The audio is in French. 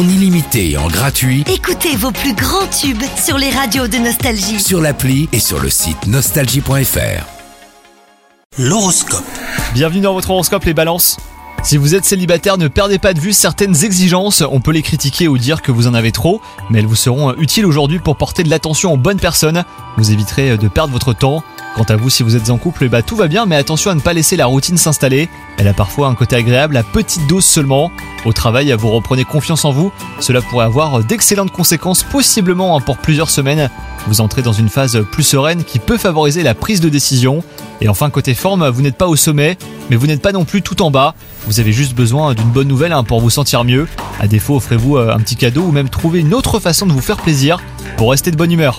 en illimité et en gratuit Écoutez vos plus grands tubes sur les radios de Nostalgie. sur l'appli et sur le site nostalgie.fr. L'horoscope. Bienvenue dans votre horoscope les balances. Si vous êtes célibataire, ne perdez pas de vue certaines exigences. On peut les critiquer ou dire que vous en avez trop, mais elles vous seront utiles aujourd'hui pour porter de l'attention aux bonnes personnes. Vous éviterez de perdre votre temps. Quant à vous, si vous êtes en couple, bah tout va bien, mais attention à ne pas laisser la routine s'installer. Elle a parfois un côté agréable à petite dose seulement. Au travail, vous reprenez confiance en vous. Cela pourrait avoir d'excellentes conséquences, possiblement hein, pour plusieurs semaines. Vous entrez dans une phase plus sereine qui peut favoriser la prise de décision. Et enfin, côté forme, vous n'êtes pas au sommet, mais vous n'êtes pas non plus tout en bas. Vous avez juste besoin d'une bonne nouvelle hein, pour vous sentir mieux. À défaut, offrez-vous euh, un petit cadeau ou même trouvez une autre façon de vous faire plaisir pour rester de bonne humeur.